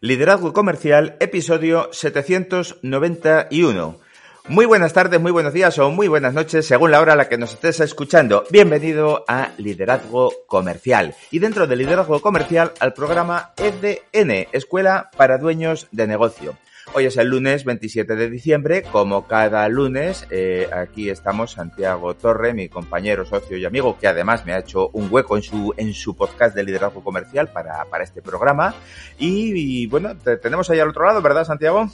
Liderazgo Comercial, episodio 791. Muy buenas tardes, muy buenos días o muy buenas noches, según la hora a la que nos estés escuchando. Bienvenido a Liderazgo Comercial. Y dentro de Liderazgo Comercial, al programa EDN, Escuela para Dueños de Negocio. Hoy es el lunes 27 de diciembre, como cada lunes, eh, aquí estamos Santiago Torre, mi compañero, socio y amigo, que además me ha hecho un hueco en su, en su podcast de liderazgo comercial para, para este programa. Y, bueno, tenemos ahí al otro lado, ¿verdad, Santiago?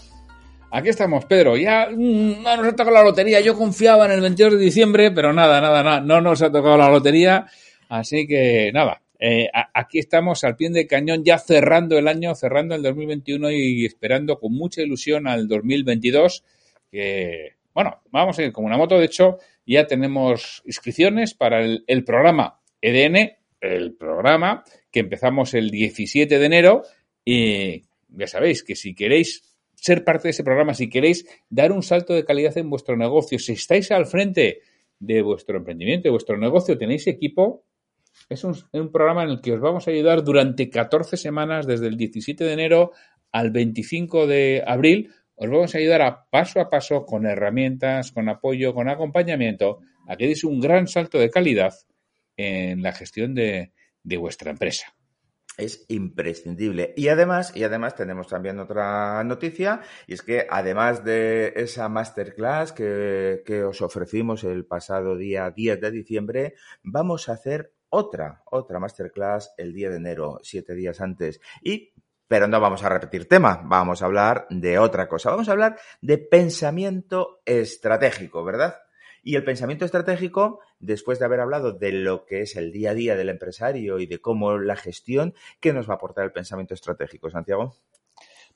Aquí estamos, Pedro. Ya mm, no nos ha tocado la lotería. Yo confiaba en el 22 de diciembre, pero nada, nada, nada. No nos ha tocado la lotería. Así que nada, eh, aquí estamos al pie de cañón, ya cerrando el año, cerrando el 2021 y esperando con mucha ilusión al 2022. Que, bueno, vamos a ir como una moto. De hecho, ya tenemos inscripciones para el, el programa EDN, el programa que empezamos el 17 de enero. Y ya sabéis que si queréis ser parte de ese programa, si queréis dar un salto de calidad en vuestro negocio, si estáis al frente de vuestro emprendimiento, de vuestro negocio, tenéis equipo, es un, programa en el que os vamos a ayudar durante 14 semanas, desde el 17 de enero al 25 de abril. Os vamos a ayudar a paso a paso con herramientas, con apoyo, con acompañamiento, a que deis un gran salto de calidad en la gestión de, vuestra empresa es imprescindible. Y además, y además tenemos también otra noticia, y es que además de esa masterclass que, que, os ofrecimos el pasado día 10 de diciembre, vamos a hacer otra, otra masterclass el día de enero, siete días antes. Y, pero no vamos a repetir tema, vamos a hablar de otra cosa. Vamos a hablar de pensamiento estratégico, ¿verdad? Y el pensamiento estratégico, después de haber hablado de lo que es el día a día del empresario y de cómo la gestión, ¿qué nos va a aportar el pensamiento estratégico, Santiago?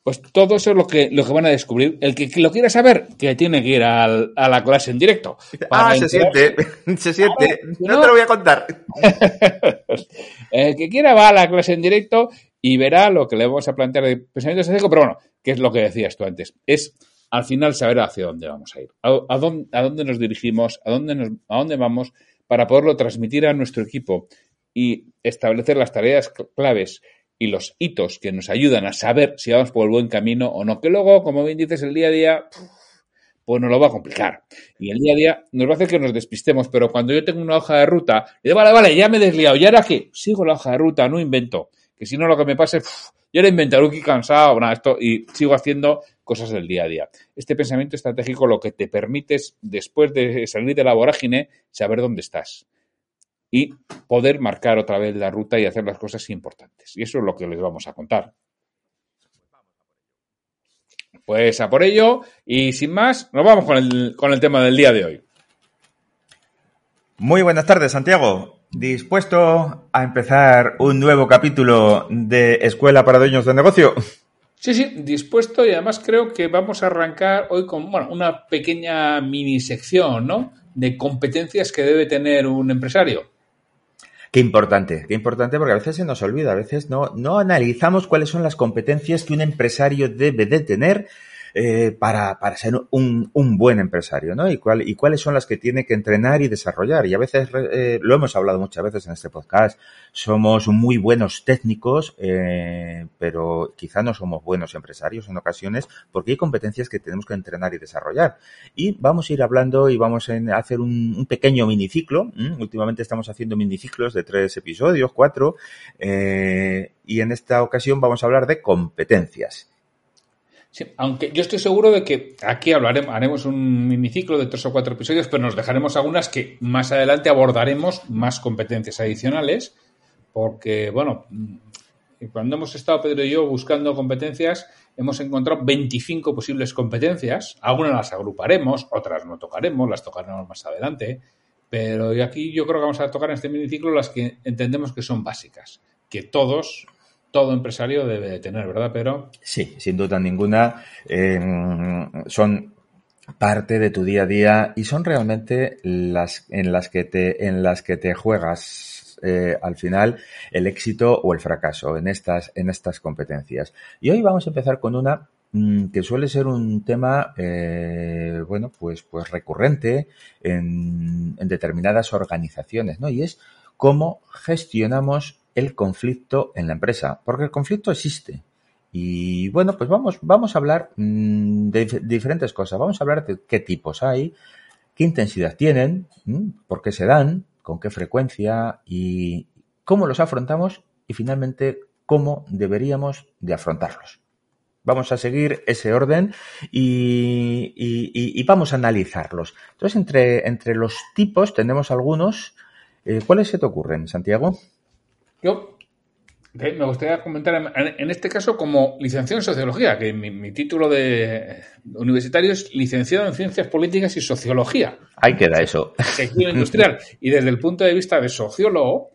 Pues todo eso es lo que, lo que van a descubrir. El que, lo quiera saber, que tiene que ir a la clase en directo. Ah, se siente, se siente. no, te lo voy a contar. el que quiera va a la clase en directo y verá lo que le vamos a plantear de pensamiento estratégico, pero bueno, que es lo que decías tú antes. Es al final saber hacia dónde vamos a ir, a, dónde, a dónde, nos dirigimos, a dónde, nos, a dónde vamos, para poderlo transmitir a nuestro equipo y establecer las tareas claves y los hitos que nos ayudan a saber si vamos por el buen camino o no. Que luego, como bien dices, el día a día, pues nos lo va a complicar. Y el día a día nos va a hacer que nos despistemos. Pero cuando yo tengo una hoja de ruta, digo, vale, vale, ya me he desliado. ¿Y ahora qué? Sigo la hoja de ruta, no invento. Que si no, lo que me pase, yo era inventar, aquí cansado, nada, esto, y sigo haciendo cosas del día a día. Este pensamiento estratégico lo que te permite es, después de salir de la vorágine, saber dónde estás y poder marcar otra vez la ruta y hacer las cosas importantes. Y eso es lo que les vamos a contar. Pues a por ello y sin más, nos vamos con el, con el tema del día de hoy. Muy buenas tardes, Santiago. ¿Dispuesto a empezar un nuevo capítulo de Escuela para Dueños de Negocio? Sí, sí, dispuesto y además creo que vamos a arrancar hoy con bueno, una pequeña mini sección ¿no? de competencias que debe tener un empresario. Qué importante, qué importante porque a veces se nos olvida, a veces no, no analizamos cuáles son las competencias que un empresario debe de tener eh, para, para, ser un, un, buen empresario, ¿no? Y, y cuáles son las que tiene que entrenar y desarrollar. Y a veces, eh, lo hemos hablado muchas veces en este podcast, somos muy buenos técnicos, eh, pero quizá no somos buenos empresarios en ocasiones porque hay competencias que tenemos que entrenar y desarrollar. Y vamos a ir hablando y vamos a hacer un, pequeño miniciclo. Últimamente estamos haciendo miniciclos de tres episodios, cuatro, y en esta ocasión vamos a hablar de competencias aunque yo estoy seguro de que aquí hablaremos, haremos un miniciclo de tres o cuatro episodios, pero nos dejaremos algunas que más adelante abordaremos más competencias adicionales, porque, bueno, mm, cuando hemos estado Pedro y yo buscando competencias, hemos encontrado 25 posibles competencias. Algunas las agruparemos, otras no tocaremos, las tocaremos más adelante. Pero aquí yo creo que vamos a tocar en este miniciclo las que entendemos que son básicas, que todos todo empresario debe de tener, ¿verdad, Pero Sí, sin duda ninguna. son parte de tu día a día y son realmente las en las que te en las que te juegas eh, al final el éxito o el fracaso en estas en estas competencias. Y hoy vamos a empezar con una mm, que suele ser un tema eh, bueno pues pues recurrente en, en determinadas organizaciones, ¿no? Y es cómo gestionamos el conflicto en la empresa, porque el conflicto existe Y bueno, pues vamos, vamos a hablar mm, de, diferentes cosas. Vamos a hablar de qué tipos hay, qué intensidad tienen, por qué se dan, con qué frecuencia y cómo los afrontamos y finalmente cómo deberíamos de afrontarlos. Vamos a seguir ese orden y, vamos a analizarlos. Entonces, entre, entre los tipos tenemos algunos. Eh, ¿Cuáles se te ocurren, Santiago? Yo me gustaría comentar, en, este caso, como licenciado en Sociología, que mi, título de universitario es licenciado en Ciencias Políticas y Sociología. Ahí queda eso. industrial. Y desde el punto de vista de sociólogo,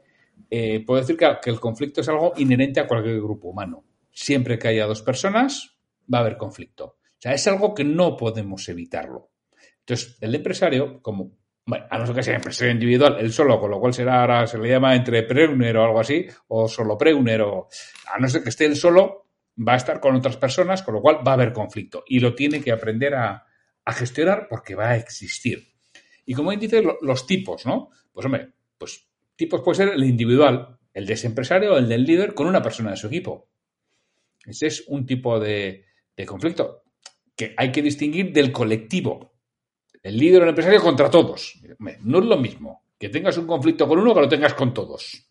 eh, puedo decir que, el conflicto es algo inherente a cualquier grupo humano. Siempre que haya dos personas, va a haber conflicto. O sea, es algo que no podemos evitarlo. Entonces, el empresario, como bueno, a no ser que sea empresario individual, él solo, con lo cual será ahora se le llama entrepreneur o algo así, o solo o a no ser que esté él solo, va a estar con otras personas, con lo cual va a haber conflicto y lo tiene que aprender a, gestionar porque va a existir. Y como dice, los tipos, ¿no? Pues hombre, pues tipos puede ser el individual, el de ese empresario o el del líder con una persona de su equipo. Ese es un tipo de conflicto que hay que distinguir del colectivo el líder o el empresario contra todos. No es lo mismo que tengas un conflicto con uno que lo tengas con todos.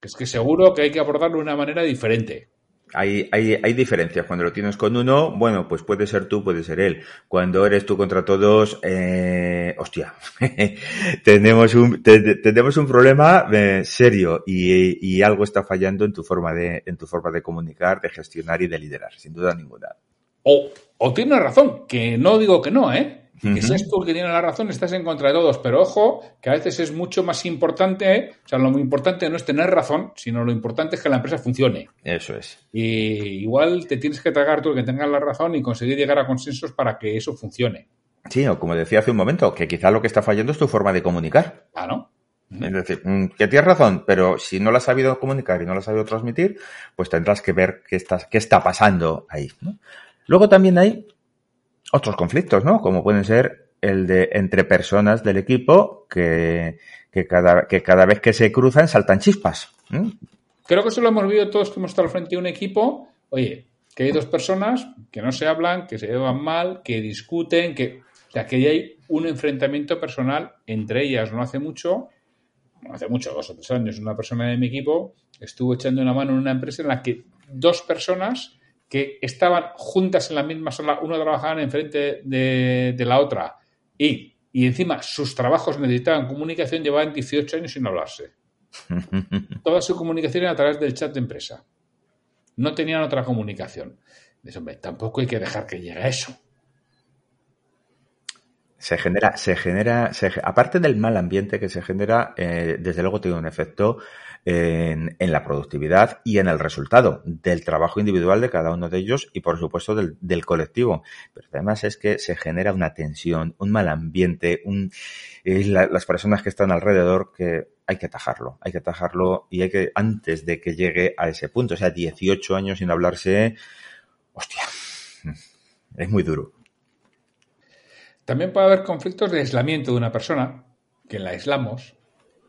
Es que seguro que hay que abordarlo de una manera diferente. Hay, hay, hay, diferencias. Cuando lo tienes con uno, bueno, pues puede ser tú, puede ser él. Cuando eres tú contra todos, eh, hostia, tenemos un, tenemos un problema eh, serio y, y, algo está fallando en tu forma de, en tu forma de comunicar, de gestionar y de liderar, sin duda ninguna. O, o tienes razón, que no digo que no, ¿eh? Que seas tú el que tiene la razón, estás en contra de todos. Pero ojo, que a veces es mucho más importante, o sea, lo muy importante no es tener razón, sino lo importante es que la empresa funcione. Eso es. Y igual te tienes que tragar tú el que tengas la razón y conseguir llegar a consensos para que eso funcione. Sí, o como decía hace un momento, que quizá lo que está fallando es tu forma de comunicar. Ah, ¿no? Es decir, mm, que tienes razón, pero si no la has sabido comunicar y no la has sabido transmitir, pues tendrás que ver qué está, qué está pasando ahí. Luego también hay otros conflictos, ¿no? Como pueden ser el de entre personas del equipo que, que, cada, que cada vez que se cruzan saltan chispas. Creo que eso lo hemos visto todos que hemos estado frente a un equipo. Oye, que hay dos personas que no se hablan, que se llevan mal, que discuten, que, o que hay un enfrentamiento personal entre ellas. No hace mucho, no hace mucho, dos o tres años, una persona de mi equipo estuvo echando una mano en una empresa en la que dos personas que estaban juntas en la misma sala, una trabajaba enfrente de, de la otra y, y, encima sus trabajos necesitaban comunicación, llevaban 18 años sin hablarse. Toda su comunicación era a través del chat de empresa. No tenían otra comunicación. Dice, hombre, tampoco hay que dejar que llegue a eso. Se genera, se genera, aparte del mal ambiente que se genera, eh, desde luego tiene un efecto en, la productividad y en el resultado del trabajo individual de cada uno de ellos y por supuesto del, colectivo. Pero además es que se genera una tensión, un mal ambiente, un, las personas que están alrededor que hay que atajarlo, hay que atajarlo y hay que, antes de que llegue a ese punto, o sea, 18 años sin hablarse, hostia, es muy duro. También puede haber conflictos de aislamiento de una persona, que la aislamos,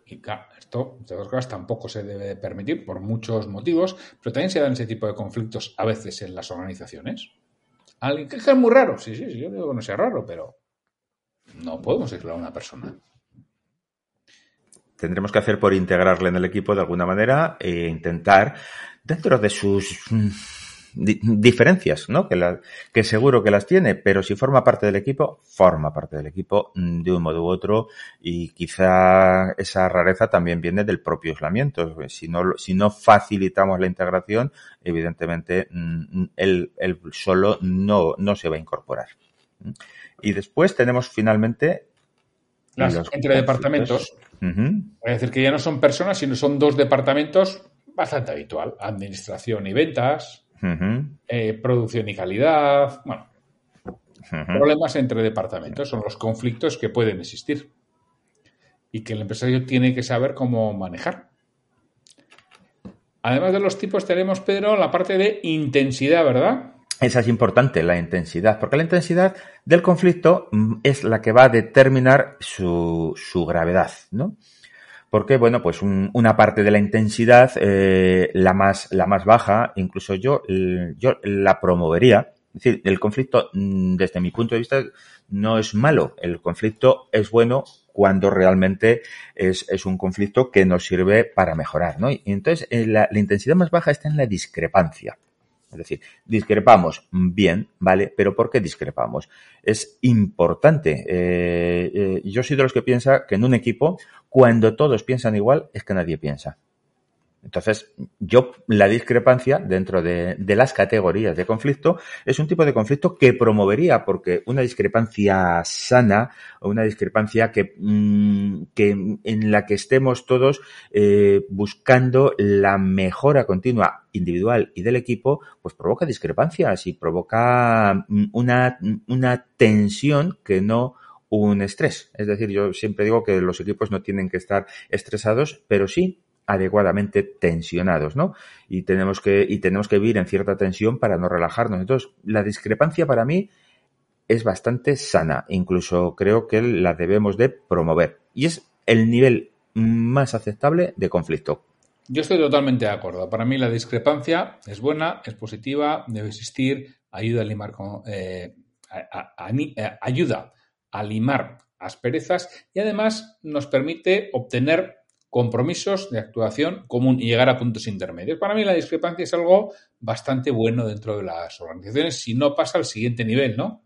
y esto, tampoco se debe permitir por muchos motivos, pero también se dan ese tipo de conflictos a veces en las organizaciones. Alguien que es muy raro, sí, sí, sí, yo digo que no sea raro, pero no podemos aislar a una persona. Tendremos que hacer por integrarle en el equipo de alguna manera e intentar, dentro de sus diferencias, ¿no? Que, la, que seguro que las tiene, pero si forma parte del equipo, forma parte del equipo mm, de un modo u otro y quizá esa rareza también viene del propio aislamiento. Si no, si no facilitamos la integración, evidentemente mm, él, solo no, no se va a incorporar. Y después tenemos finalmente las entre departamentos. Es decir, que ya no son personas, sino son dos departamentos bastante habitual. Administración y ventas, eh, producción y calidad, bueno, problemas entre departamentos, son los conflictos que pueden existir y que el empresario tiene que saber cómo manejar. Además de los tipos tenemos, Pedro, la parte de intensidad, ¿verdad? Esa es importante, la intensidad, porque la intensidad del conflicto mm, es la que va a determinar su, su gravedad, ¿no? Porque, bueno, pues una parte de la intensidad, eh, la, más, la más baja, incluso yo, yo la promovería. Es decir, el conflicto, mm, desde mi punto de vista, no es malo. El conflicto es bueno cuando realmente es, es un conflicto que nos sirve para mejorar, ¿no? Y entonces, eh, la, la intensidad más baja está en la discrepancia. Es decir, discrepamos bien, ¿vale? Pero ¿por qué discrepamos? Es importante. Eh, eh, yo soy de los que piensa que en un equipo, cuando todos piensan igual, es que nadie piensa. Entonces, yo, la discrepancia dentro de, las categorías de conflicto es un tipo de conflicto que promovería, porque una discrepancia sana, o una discrepancia que, mm, en la que estemos todos eh, buscando la mejora continua individual y del equipo, pues provoca discrepancias y provoca mm, una, una tensión que no un estrés. Es decir, yo siempre digo que los equipos no tienen que estar estresados, pero sí adecuadamente tensionados, ¿no? Y tenemos que, y tenemos que vivir en cierta tensión para no relajarnos. Entonces, la discrepancia para mí es bastante sana. Incluso creo que la debemos de promover. Y es el nivel más aceptable de conflicto. Yo estoy totalmente de acuerdo. Para mí la discrepancia es buena, es positiva, debe existir, ayuda a limar, eh, eh, ayuda a limar asperezas y además nos permite obtener compromisos de actuación común y llegar a puntos intermedios. Para mí la discrepancia es algo bastante bueno dentro de las organizaciones si no pasa al siguiente nivel, ¿no?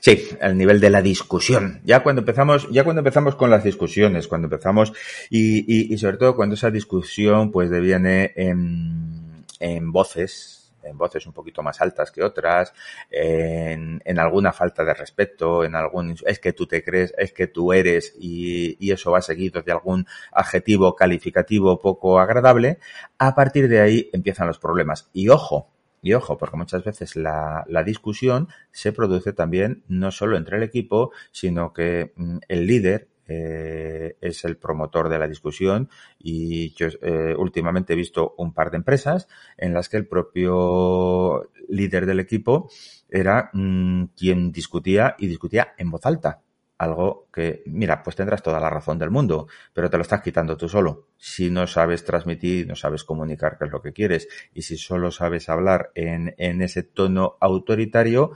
Sí, el nivel de la discusión. Ya cuando empezamos, ya cuando empezamos con las discusiones, cuando empezamos y, y, sobre todo cuando esa discusión pues deviene en, en voces en voces un poquito más altas que otras, en, alguna falta de respeto, en algún es que tú te crees, es que tú eres y, y, eso va seguido de algún adjetivo calificativo poco agradable, a partir de ahí empiezan los problemas. Y ojo, y ojo, porque muchas veces la, la, discusión se produce también no solo entre el equipo, sino que mm, el líder, eh, es el promotor de la discusión y yo eh, últimamente he visto un par de empresas en las que el propio líder del equipo era mm, quien discutía y discutía en voz alta. Algo que, mira, pues tendrás toda la razón del mundo, pero te lo estás quitando tú solo. Si no sabes transmitir, no sabes comunicar qué es lo que quieres, y si solo sabes hablar en, en ese tono autoritario,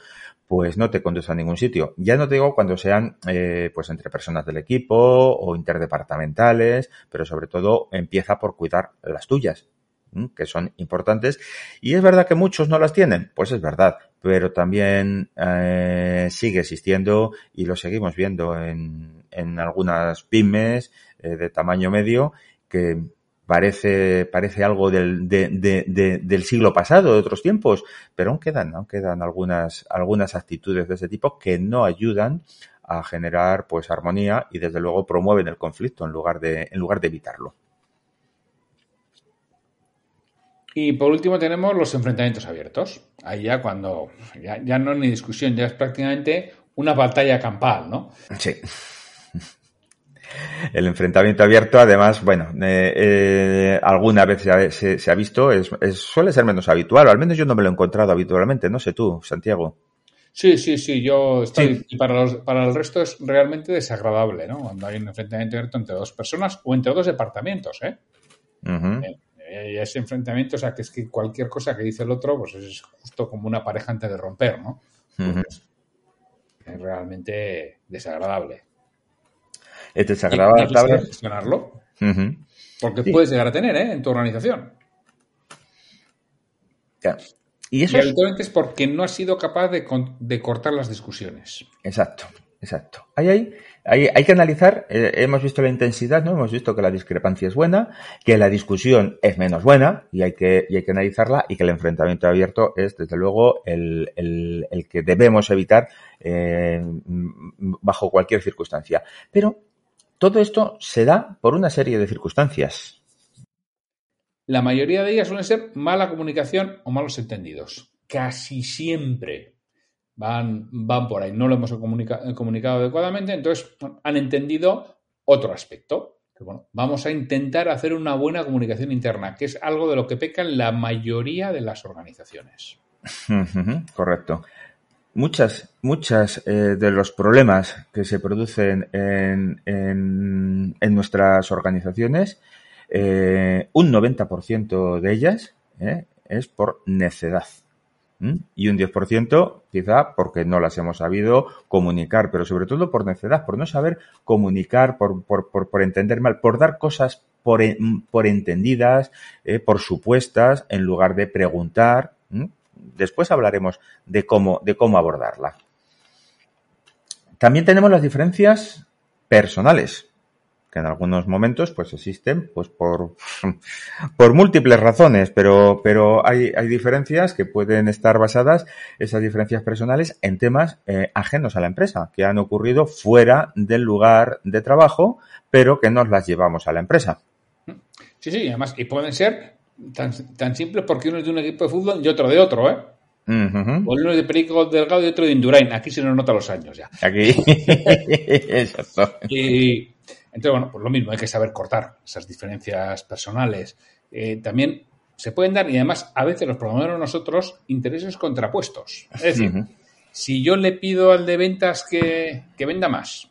pues no te conduce a ningún sitio. Ya no te digo cuando sean eh, pues entre personas del equipo o interdepartamentales, pero sobre todo empieza por cuidar las tuyas, que son importantes. Y es verdad que muchos no las tienen, pues es verdad, pero también eh, sigue existiendo y lo seguimos viendo en, en algunas pymes eh, de tamaño medio que parece, parece algo del, de, de, del siglo pasado, de otros tiempos, pero aún quedan, aún quedan algunas, algunas actitudes de ese tipo que no ayudan a generar pues armonía y desde luego promueven el conflicto en lugar de, en lugar de evitarlo. Y por último tenemos los enfrentamientos abiertos. Ahí ya cuando ya, ya no es ni discusión, ya es prácticamente una batalla campal, ¿no? Sí. El enfrentamiento abierto, además, bueno, eh, eh, alguna vez se ha, visto, es, suele ser menos habitual, o al menos yo no me lo he encontrado habitualmente, no sé tú, Santiago. Sí, sí, sí, yo estoy. Y para, los, para el resto es realmente desagradable, ¿no? Cuando hay un enfrentamiento abierto entre dos personas o entre dos departamentos, ¿eh? eh y ese enfrentamiento, o sea, que es que cualquier cosa que dice el otro, pues es justo como una pareja antes de romper, ¿no? Pues es realmente desagradable es desagradable. gestionarlo. Porque puedes llegar a tener ¿eh? en tu organización. Y, eso habitualmente es... porque no has sido capaz de, cortar las discusiones. Exacto, exacto. Ahí hay, hay, hay que analizar, eh, hemos visto la intensidad, ¿no? Hemos visto que la discrepancia es buena, que la discusión es menos buena y hay que, y hay que analizarla y que el enfrentamiento abierto es, desde luego, el, el, el que debemos evitar eh, bajo cualquier circunstancia. Pero todo esto se da por una serie de circunstancias. La mayoría de ellas suelen ser mala comunicación o malos entendidos. Casi siempre van, van por ahí. No lo hemos comunicado adecuadamente, entonces han entendido otro aspecto. Bueno, vamos a intentar hacer una buena comunicación interna, que es algo de lo que pecan la mayoría de las organizaciones. Correcto. Muchas, muchas eh, de los problemas que se producen en, en, nuestras organizaciones, eh, un 90% de ellas eh, es por necedad. Y un 10% quizá porque no las hemos sabido comunicar, pero sobre todo por necedad, por no saber comunicar, por, por, por, por entender mal, por dar cosas por, por entendidas, eh, por supuestas, en lugar de preguntar. Después hablaremos de cómo, de cómo abordarla. También tenemos las diferencias personales que en algunos momentos pues existen pues por, por múltiples razones, pero, pero hay, hay diferencias que pueden estar basadas, esas diferencias personales, en temas eh, ajenos a la empresa, que han ocurrido fuera del lugar de trabajo, pero que nos las llevamos a la empresa. Sí, sí, además, y pueden ser tan, tan simples porque uno es de un equipo de fútbol y otro de otro, ¿eh? Uh -huh. Uno es de Perico Delgado y otro de Indurain. Aquí se nos nota los años ya. Aquí. Exacto. Y, entonces, bueno, pues lo mismo, hay que saber cortar esas diferencias personales. Eh, también se pueden dar, y además a veces los promovemos nosotros, intereses contrapuestos. Es decir, uh -huh. si yo le pido al de ventas que, que venda más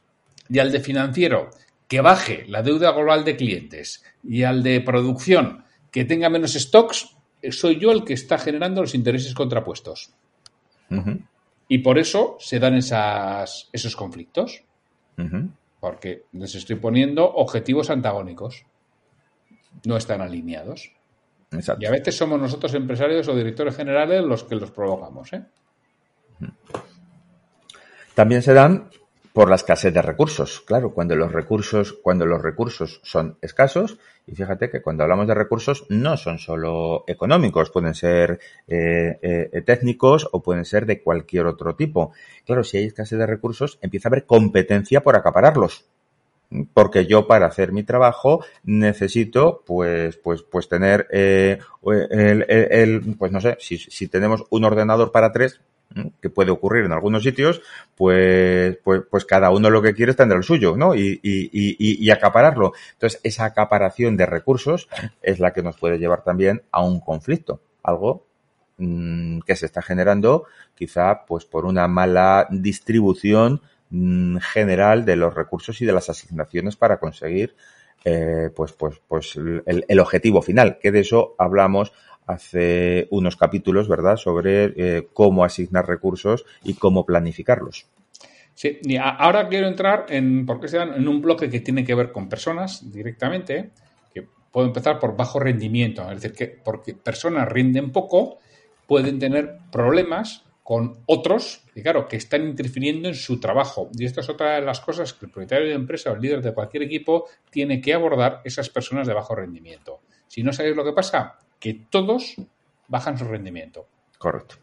y al de financiero que baje la deuda global de clientes y al de producción que tenga menos stocks, soy yo el que está generando los intereses contrapuestos. Uh -huh. Y por eso se dan esas, esos conflictos. Uh -huh porque les estoy poniendo objetivos antagónicos. No están alineados. Exacto. Y a veces somos nosotros empresarios o directores generales los que los provocamos. ¿eh? También se dan por la escasez de recursos. Claro, cuando los recursos, cuando los recursos son escasos, y fíjate que cuando hablamos de recursos no son solo económicos, pueden ser eh, eh, técnicos o pueden ser de cualquier otro tipo. Claro, si hay escasez de recursos, empieza a haber competencia por acapararlos. Porque yo para hacer mi trabajo necesito, pues, pues, pues tener eh, el, el, el, pues no sé, si, si tenemos un ordenador para tres, que puede ocurrir en algunos sitios, pues, pues, pues cada uno lo que quiere tener el suyo, ¿no? Y, y, y, acapararlo. Entonces, esa acaparación de recursos es la que nos puede llevar también a un conflicto, algo mmm, que se está generando quizá pues por una mala distribución mmm, general de los recursos y de las asignaciones para conseguir eh, pues, pues, pues el, el objetivo final, que de eso hablamos hace unos capítulos, ¿verdad?, sobre eh, cómo asignar recursos y cómo planificarlos. Sí, ahora quiero entrar en, porque se en un bloque que tiene que ver con personas directamente, que puedo empezar por bajo rendimiento, es decir, que porque personas rinden poco, pueden tener problemas con otros, y claro, que están interfiriendo en su trabajo. Y esta es otra de las cosas que el propietario de empresa o el líder de cualquier equipo tiene que abordar esas personas de bajo rendimiento. Si no sabéis lo que pasa, que todos bajan su rendimiento. Correcto.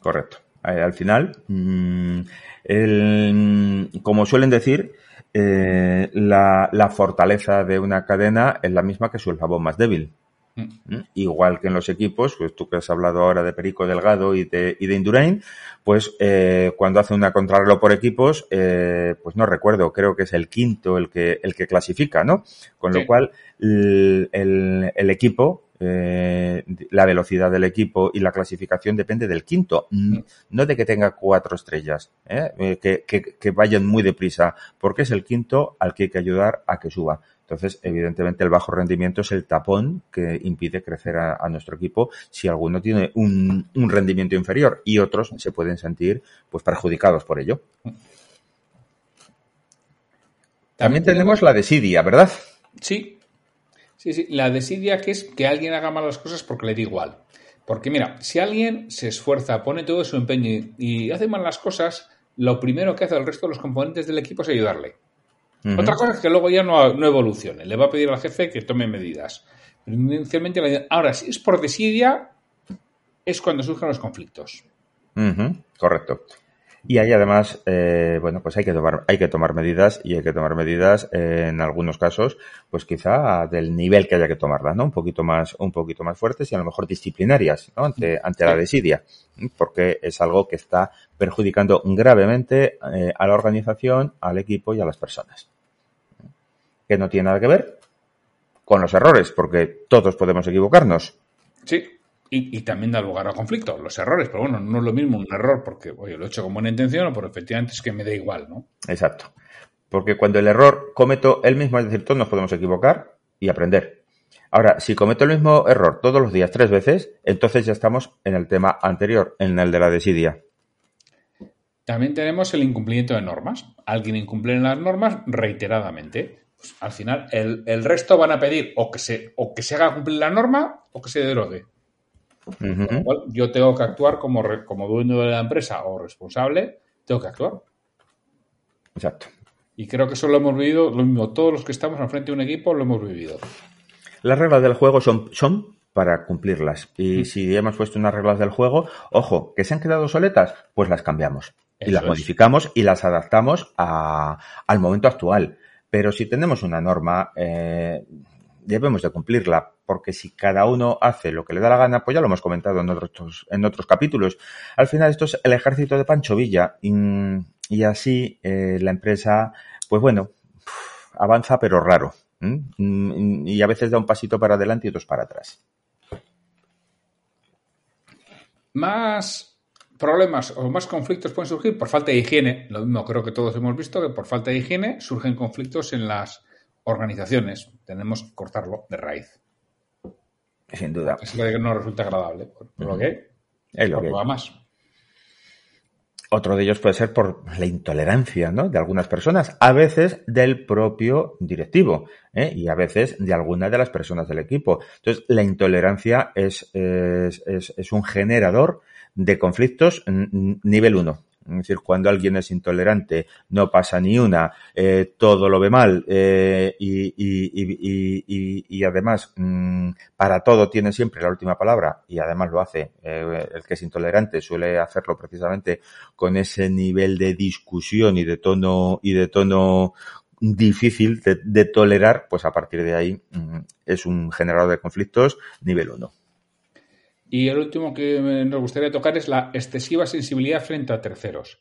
Correcto. Al final, mmm, el, como suelen decir, eh, la, la, fortaleza de una cadena es la misma que su eslabón más débil. Mm. Igual que en los equipos, pues tú que has hablado ahora de Perico Delgado y de, y de Indurain, pues eh, cuando hace una contrarreloj por equipos, eh, pues no recuerdo, creo que es el quinto el que, el que clasifica, ¿no? Con sí. lo cual, el, el, el equipo eh, la velocidad del equipo y la clasificación depende del quinto, no de que tenga cuatro estrellas, ¿eh? Que, que, que, vayan muy deprisa, porque es el quinto al que hay que ayudar a que suba. Entonces, evidentemente, el bajo rendimiento es el tapón que impide crecer a, a nuestro equipo si alguno tiene un, un, rendimiento inferior y otros se pueden sentir pues perjudicados por ello. También tenemos la desidia, ¿verdad? Sí, Sí, sí, la desidia que es que alguien haga mal las cosas porque le da igual. Porque mira, si alguien se esfuerza, pone todo su empeño y hace mal las cosas, lo primero que hace el resto de los componentes del equipo es ayudarle. Uh -huh. Otra cosa es que luego ya no, no, evolucione. Le va a pedir al jefe que tome medidas. Pero inicialmente, ahora, si es por desidia, es cuando surgen los conflictos. Uh -huh. Correcto. Y ahí además, eh, bueno, pues hay que tomar, hay que tomar medidas y hay que tomar medidas eh, en algunos casos, pues quizá del nivel que haya que tomarlas, ¿no? Un poquito más, un poquito más fuertes y a lo mejor disciplinarias, ¿no? Ante, ante la desidia, porque es algo que está perjudicando gravemente eh, a la organización, al equipo y a las personas. Que no tiene nada que ver con los errores, porque todos podemos equivocarnos. Sí. Y, también da lugar a conflicto, los errores, pero bueno, no es lo mismo un error porque oye, lo he hecho con buena intención o por efectivamente es que me da igual, ¿no? Exacto. Porque cuando el error cometo el mismo, es decir, todos nos podemos equivocar y aprender. Ahora, si cometo el mismo error todos los días tres veces, entonces ya estamos en el tema anterior, en el de la desidia. También tenemos el incumplimiento de normas. Alguien incumple las normas reiteradamente. Pues, al final, el, resto van a pedir o que, se, o que se haga cumplir la norma o que se derogue. Yo tengo que actuar como, como dueño de la empresa o responsable, tengo que actuar. Exacto. Y creo que eso lo hemos vivido, lo mismo, todos los que estamos al frente de un equipo lo hemos vivido. Las reglas del juego son, son para cumplirlas. Y mm. si hemos puesto unas reglas del juego, ojo, que se han quedado soletas, pues las cambiamos y las modificamos y las adaptamos al momento actual. Pero si tenemos una norma, eh, debemos de cumplirla, porque si cada uno hace lo que le da la gana, pues ya lo hemos comentado en otros, en otros capítulos. Al final esto es el ejército de Pancho Villa y, así eh, la empresa, pues bueno, avanza pero raro. Y a veces da un pasito para adelante y otros para atrás. Más problemas o más conflictos pueden surgir por falta de higiene. Lo mismo creo que todos hemos visto que por falta de higiene surgen conflictos en las organizaciones. Tenemos que cortarlo de raíz. Sin duda. Es lo que no resulta agradable. Por, lo que es lo que va más. Otro de ellos puede ser por la intolerancia ¿no? de algunas personas, a veces del propio directivo ¿eh? y a veces de alguna de las personas del equipo. Entonces, la intolerancia es, es, es un generador de conflictos nivel 1. Es decir, cuando alguien es intolerante, no pasa ni una, eh, todo lo ve mal eh, y, y, además mm, para todo tiene siempre la última palabra y además lo hace. Eh, el que es intolerante suele hacerlo precisamente con ese nivel de discusión y de tono y de tono difícil de, tolerar, pues a partir de ahí mm, es un generador de conflictos nivel 1. Y el último que nos gustaría tocar es la excesiva sensibilidad frente a terceros.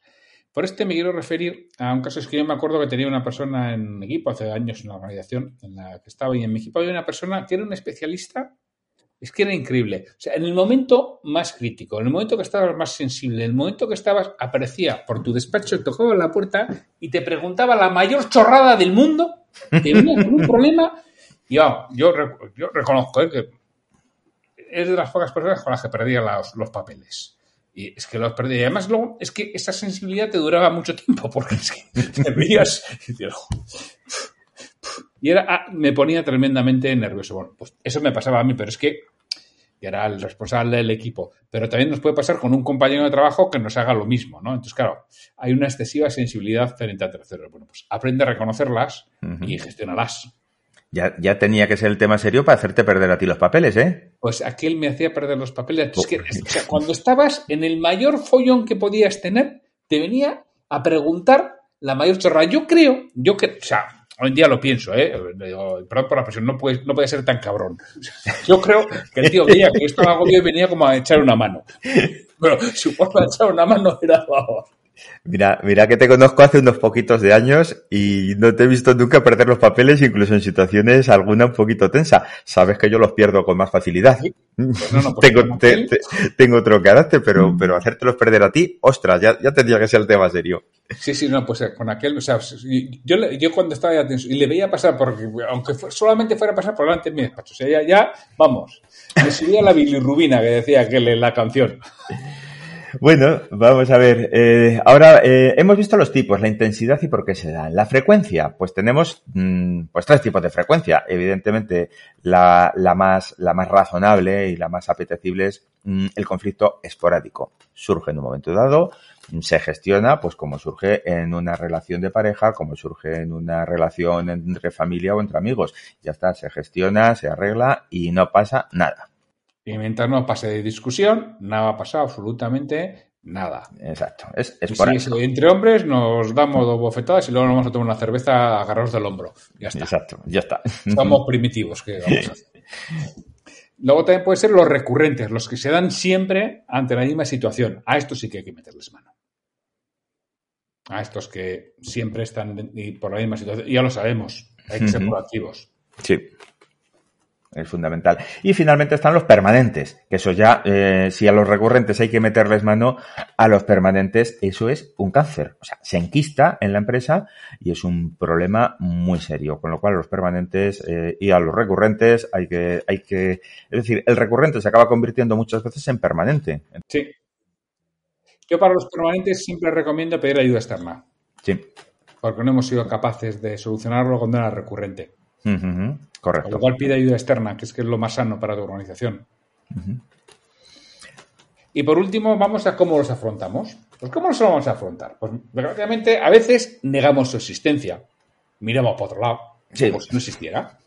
Por este me quiero referir a un caso, es que yo me acuerdo que tenía una persona en mi equipo hace años en la organización en la que estaba y en mi equipo había una persona que era un especialista, es que era increíble. O sea, en el momento más crítico, en el momento que estabas más sensible, en el momento que estabas, aparecía por tu despacho, tocaba la puerta y te preguntaba la mayor chorrada del mundo, te venía con un problema y yo, yo, reconozco ¿eh? que es de las pocas personas con las que perdía los, papeles. Y es que los perdí. Y además, luego, es que esa sensibilidad te duraba mucho tiempo, porque es que te veías y era, ah, me ponía tremendamente nervioso. Bueno, pues eso me pasaba a mí, pero es que era el responsable del equipo. Pero también nos puede pasar con un compañero de trabajo que nos haga lo mismo, ¿no? Entonces, claro, hay una excesiva sensibilidad frente a terceros. Bueno, pues aprende a reconocerlas y gestionarlas. Ya, ya tenía que ser el tema serio para hacerte perder a ti los papeles, ¿eh? Pues aquel me hacía perder los papeles. Es que, cuando estabas en el mayor follón que podías tener, te venía a preguntar la mayor chorra. Yo creo, yo que, o sea, hoy en día lo pienso, ¿eh? perdón por la presión, no puede, no puede ser tan cabrón. Yo creo que el tío veía que esto hago yo y venía como a echar una mano. Pero su forma de echar una mano era, Mira, mira que te conozco hace unos poquitos de años y no te he visto nunca perder los papeles, incluso en situaciones alguna un poquito tensa. Sabes que yo los pierdo con más facilidad. Pues pues tengo, otro carácter, pero, mm. pero hacértelos perder a ti, ostras, ya, ya tendría que ser el tema serio. Sí, sí, no, pues eh, con aquel, o sea, yo, yo cuando estaba ya tenso y le veía pasar, porque aunque solamente fuera a pasar por delante de mi despacho, o sea, ya, ya vamos, me subía la bilirrubina que decía aquel en la canción. Bueno, vamos a ver. Eh, ahora eh, hemos visto los tipos, la intensidad y por qué se dan. La frecuencia, pues tenemos mm, pues tres tipos de frecuencia. Evidentemente, la, la, más, la más razonable y la más apetecible es mm, el conflicto esporádico. Surge en un momento dado, se gestiona, pues como surge en una relación de pareja, como surge en una relación entre familia o entre amigos. Ya está, se gestiona, se arregla y no pasa nada. Y mientras no pase de discusión, nada va a pasar absolutamente nada. Exacto. Es, es entre hombres nos damos dos bofetadas y luego nos vamos a tomar una cerveza agarrados del hombro. Ya está. Exacto, ya está. Somos primitivos, que vamos a hacer. Luego también pueden ser los recurrentes, los que se dan siempre ante la misma situación. A estos sí que hay que meterles mano. A estos que siempre están por la misma situación. Ya lo sabemos, hay que ser proactivos. Sí. Es fundamental. Y finalmente están los permanentes, que eso ya, eh, si a los recurrentes hay que meterles mano, a los permanentes eso es un cáncer. O sea, se enquista en la empresa y es un problema muy serio. Con lo cual, los permanentes eh, y a los recurrentes hay que, hay que, es decir, el recurrente se acaba convirtiendo muchas veces en permanente. Sí. Yo para los permanentes siempre recomiendo pedir ayuda externa. Sí. Porque no hemos sido capaces de solucionarlo cuando era recurrente. Correcto. Con lo cual pide ayuda externa, que es que es lo más sano para tu organización. Y por último, vamos a cómo los afrontamos. Pues ¿cómo los vamos a afrontar? Pues desgraciadamente a veces negamos su existencia. Miramos para otro lado, como si no existiera.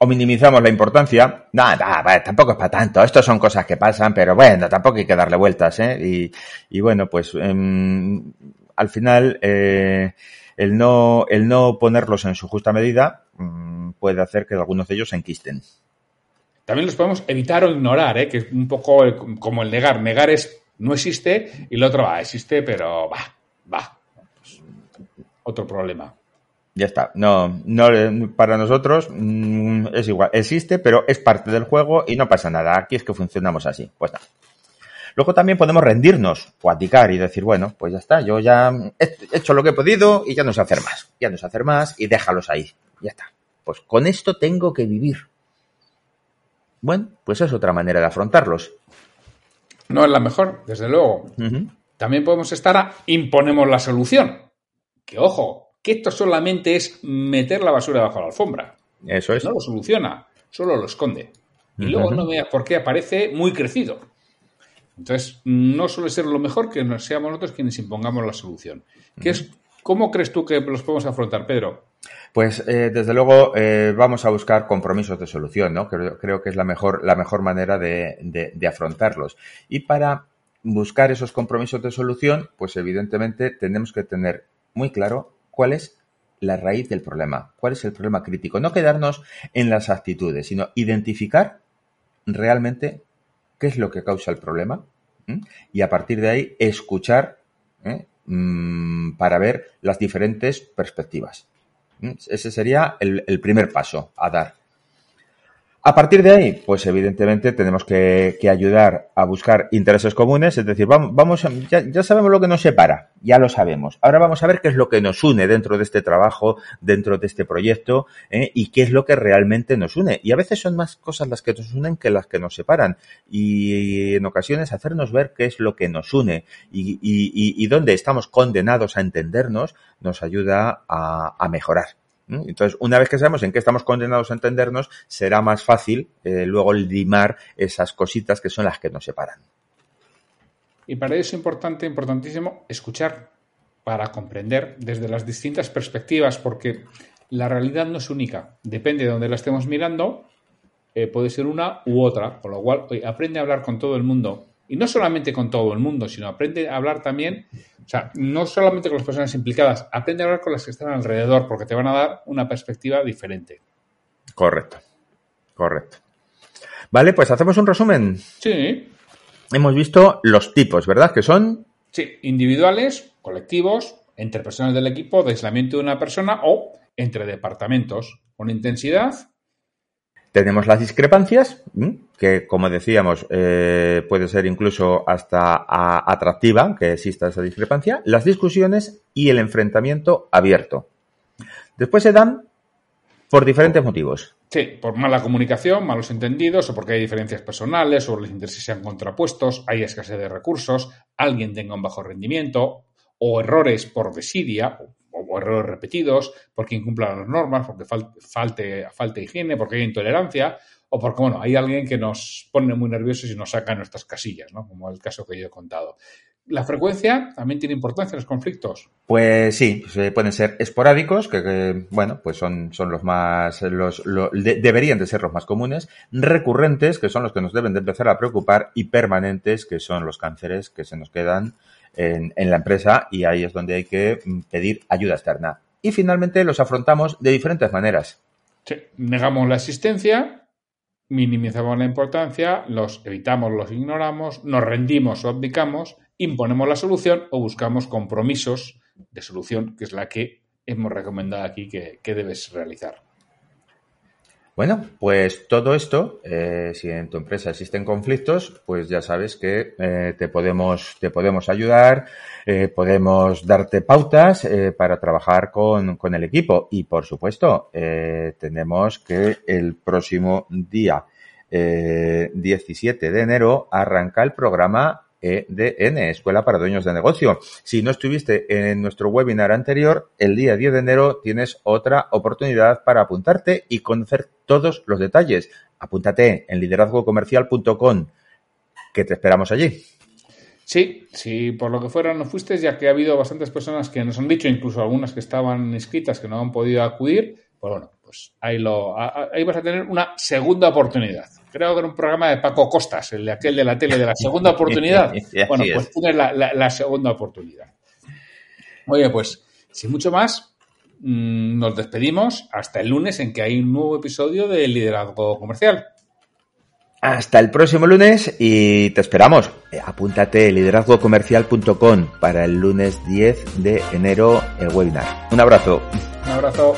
O minimizamos la importancia. Nada, tampoco es para tanto. Estas son cosas que pasan, pero bueno, tampoco hay que darle vueltas, ¿eh? Y, bueno, pues em, al final eh, el, no, el no ponerlos en su justa medida mm, puede hacer que algunos de ellos se enquisten. También los podemos evitar o ignorar, ¿eh? que es un poco como el negar. Negar es no existe y el otro va, existe, pero va, va. otro problema. Ya está. No, no, para nosotros mm, es igual. Existe, pero es parte del juego y no pasa nada. Aquí es que funcionamos así. Pues nada. Luego también podemos rendirnos o abdicar y decir, bueno, pues ya está, yo ya he hecho lo que he podido y ya no sé hacer más. Ya no sé hacer más y déjalos ahí. Ya está. Pues con esto tengo que vivir. Bueno, pues es otra manera de afrontarlos. No es la mejor, desde luego. También podemos estar a imponemos la solución. Que ojo, que esto solamente es meter la basura bajo la alfombra. Eso es. No lo soluciona, solo lo esconde. Y luego no veas por qué aparece muy crecido. Entonces, no suele ser lo mejor que seamos nosotros quienes impongamos la solución. ¿Qué es, ¿Cómo crees tú que los podemos afrontar, Pedro? Pues eh, desde luego eh, vamos a buscar compromisos de solución, ¿no? Creo, que es la mejor, la mejor manera de, de, afrontarlos. Y para buscar esos compromisos de solución, pues evidentemente tenemos que tener muy claro cuál es la raíz del problema, cuál es el problema crítico. No quedarnos en las actitudes, sino identificar realmente qué es lo que causa el problema y a partir de ahí escuchar ¿eh? mm, para ver las diferentes perspectivas. Ese sería el, primer paso a dar. A partir de ahí, pues evidentemente tenemos que, ayudar a buscar intereses comunes, es decir, vamos, vamos ya, sabemos lo que nos separa, ya lo sabemos. Ahora vamos a ver qué es lo que nos une dentro de este trabajo, dentro de este proyecto, ¿eh? y qué es lo que realmente nos une. Y a veces son más cosas las que nos unen que las que nos separan. Y en ocasiones hacernos ver qué es lo que nos une y, y, dónde estamos condenados a entendernos nos ayuda a mejorar. Entonces, una vez que sabemos en qué estamos condenados a entendernos, será más fácil eh, luego limar esas cositas que son las que nos separan. Y para eso es importante, importantísimo, escuchar para comprender desde las distintas perspectivas, porque la realidad no es única. Depende de dónde la estemos mirando, eh, puede ser una u otra. Con lo cual, aprende a hablar con todo el mundo. Y no solamente con todo el mundo, sino aprende a hablar también o sea, no solamente con las personas implicadas, aprende a hablar con las que están alrededor, porque te van a dar una perspectiva diferente. Correcto, correcto. Vale, pues hacemos un resumen. Sí. Hemos visto los tipos, ¿verdad? Que son... Sí, individuales, colectivos, entre personas del equipo, de aislamiento de una persona o entre departamentos, con intensidad tenemos las discrepancias, que como decíamos, eh, puede ser incluso hasta atractiva que exista esa discrepancia, las discusiones y el enfrentamiento abierto. Después se dan por diferentes motivos. Sí, por mala comunicación, malos entendidos, o porque hay diferencias personales, o los intereses sean contrapuestos, hay escasez de recursos, alguien tenga un bajo rendimiento, o errores por desidia, o errores repetidos, porque incumplan las normas, porque falte, falte higiene, porque hay intolerancia, o porque, bueno, hay alguien que nos pone muy nerviosos y nos saca nuestras casillas, ¿no? Como el caso que yo he contado. ¿La frecuencia también tiene importancia en los conflictos? Pues sí, pues, pueden ser esporádicos, que, bueno, pues son, son los más, los, deberían de ser los más comunes, recurrentes, que son los que nos deben de empezar a preocupar, y permanentes, que son los cánceres que se nos quedan en, la empresa y ahí es donde hay que mm, pedir ayuda externa. Y finalmente los afrontamos de diferentes maneras. negamos la existencia, minimizamos la importancia, los evitamos, los ignoramos, nos rendimos o abdicamos, imponemos la solución o buscamos compromisos de solución, que es la que hemos recomendado aquí que, que debes realizar. Bueno, pues todo esto, eh, si en tu empresa existen conflictos, pues ya sabes que eh, te podemos te podemos ayudar, eh, podemos darte pautas para trabajar con, con, el equipo. Y por supuesto tenemos que el próximo día 17 de enero arranca el programa EDN, Escuela para Dueños de Negocio. Si no estuviste en nuestro webinar anterior, el día 10 de enero tienes otra oportunidad para apuntarte y conocer todos los detalles. Apúntate en liderazgocomercial.com, que te esperamos allí. Sí, sí, por lo que fuera no fuiste, ya que ha habido bastantes personas que nos han dicho, incluso algunas que estaban inscritas que no han podido acudir, pues bueno, pues ahí, lo, ahí vas a tener una segunda oportunidad creo que era un programa de Paco Costas, el de aquel de la tele de la segunda oportunidad. bueno, pues tienes la, la, segunda oportunidad. Oye, pues, sin mucho más, mm, nos despedimos hasta el lunes en que hay un nuevo episodio de Liderazgo Comercial. Hasta el próximo lunes y te esperamos. Eh, apúntate liderazgocomercial.com para el lunes 10 de enero el webinar. Un abrazo. Un abrazo.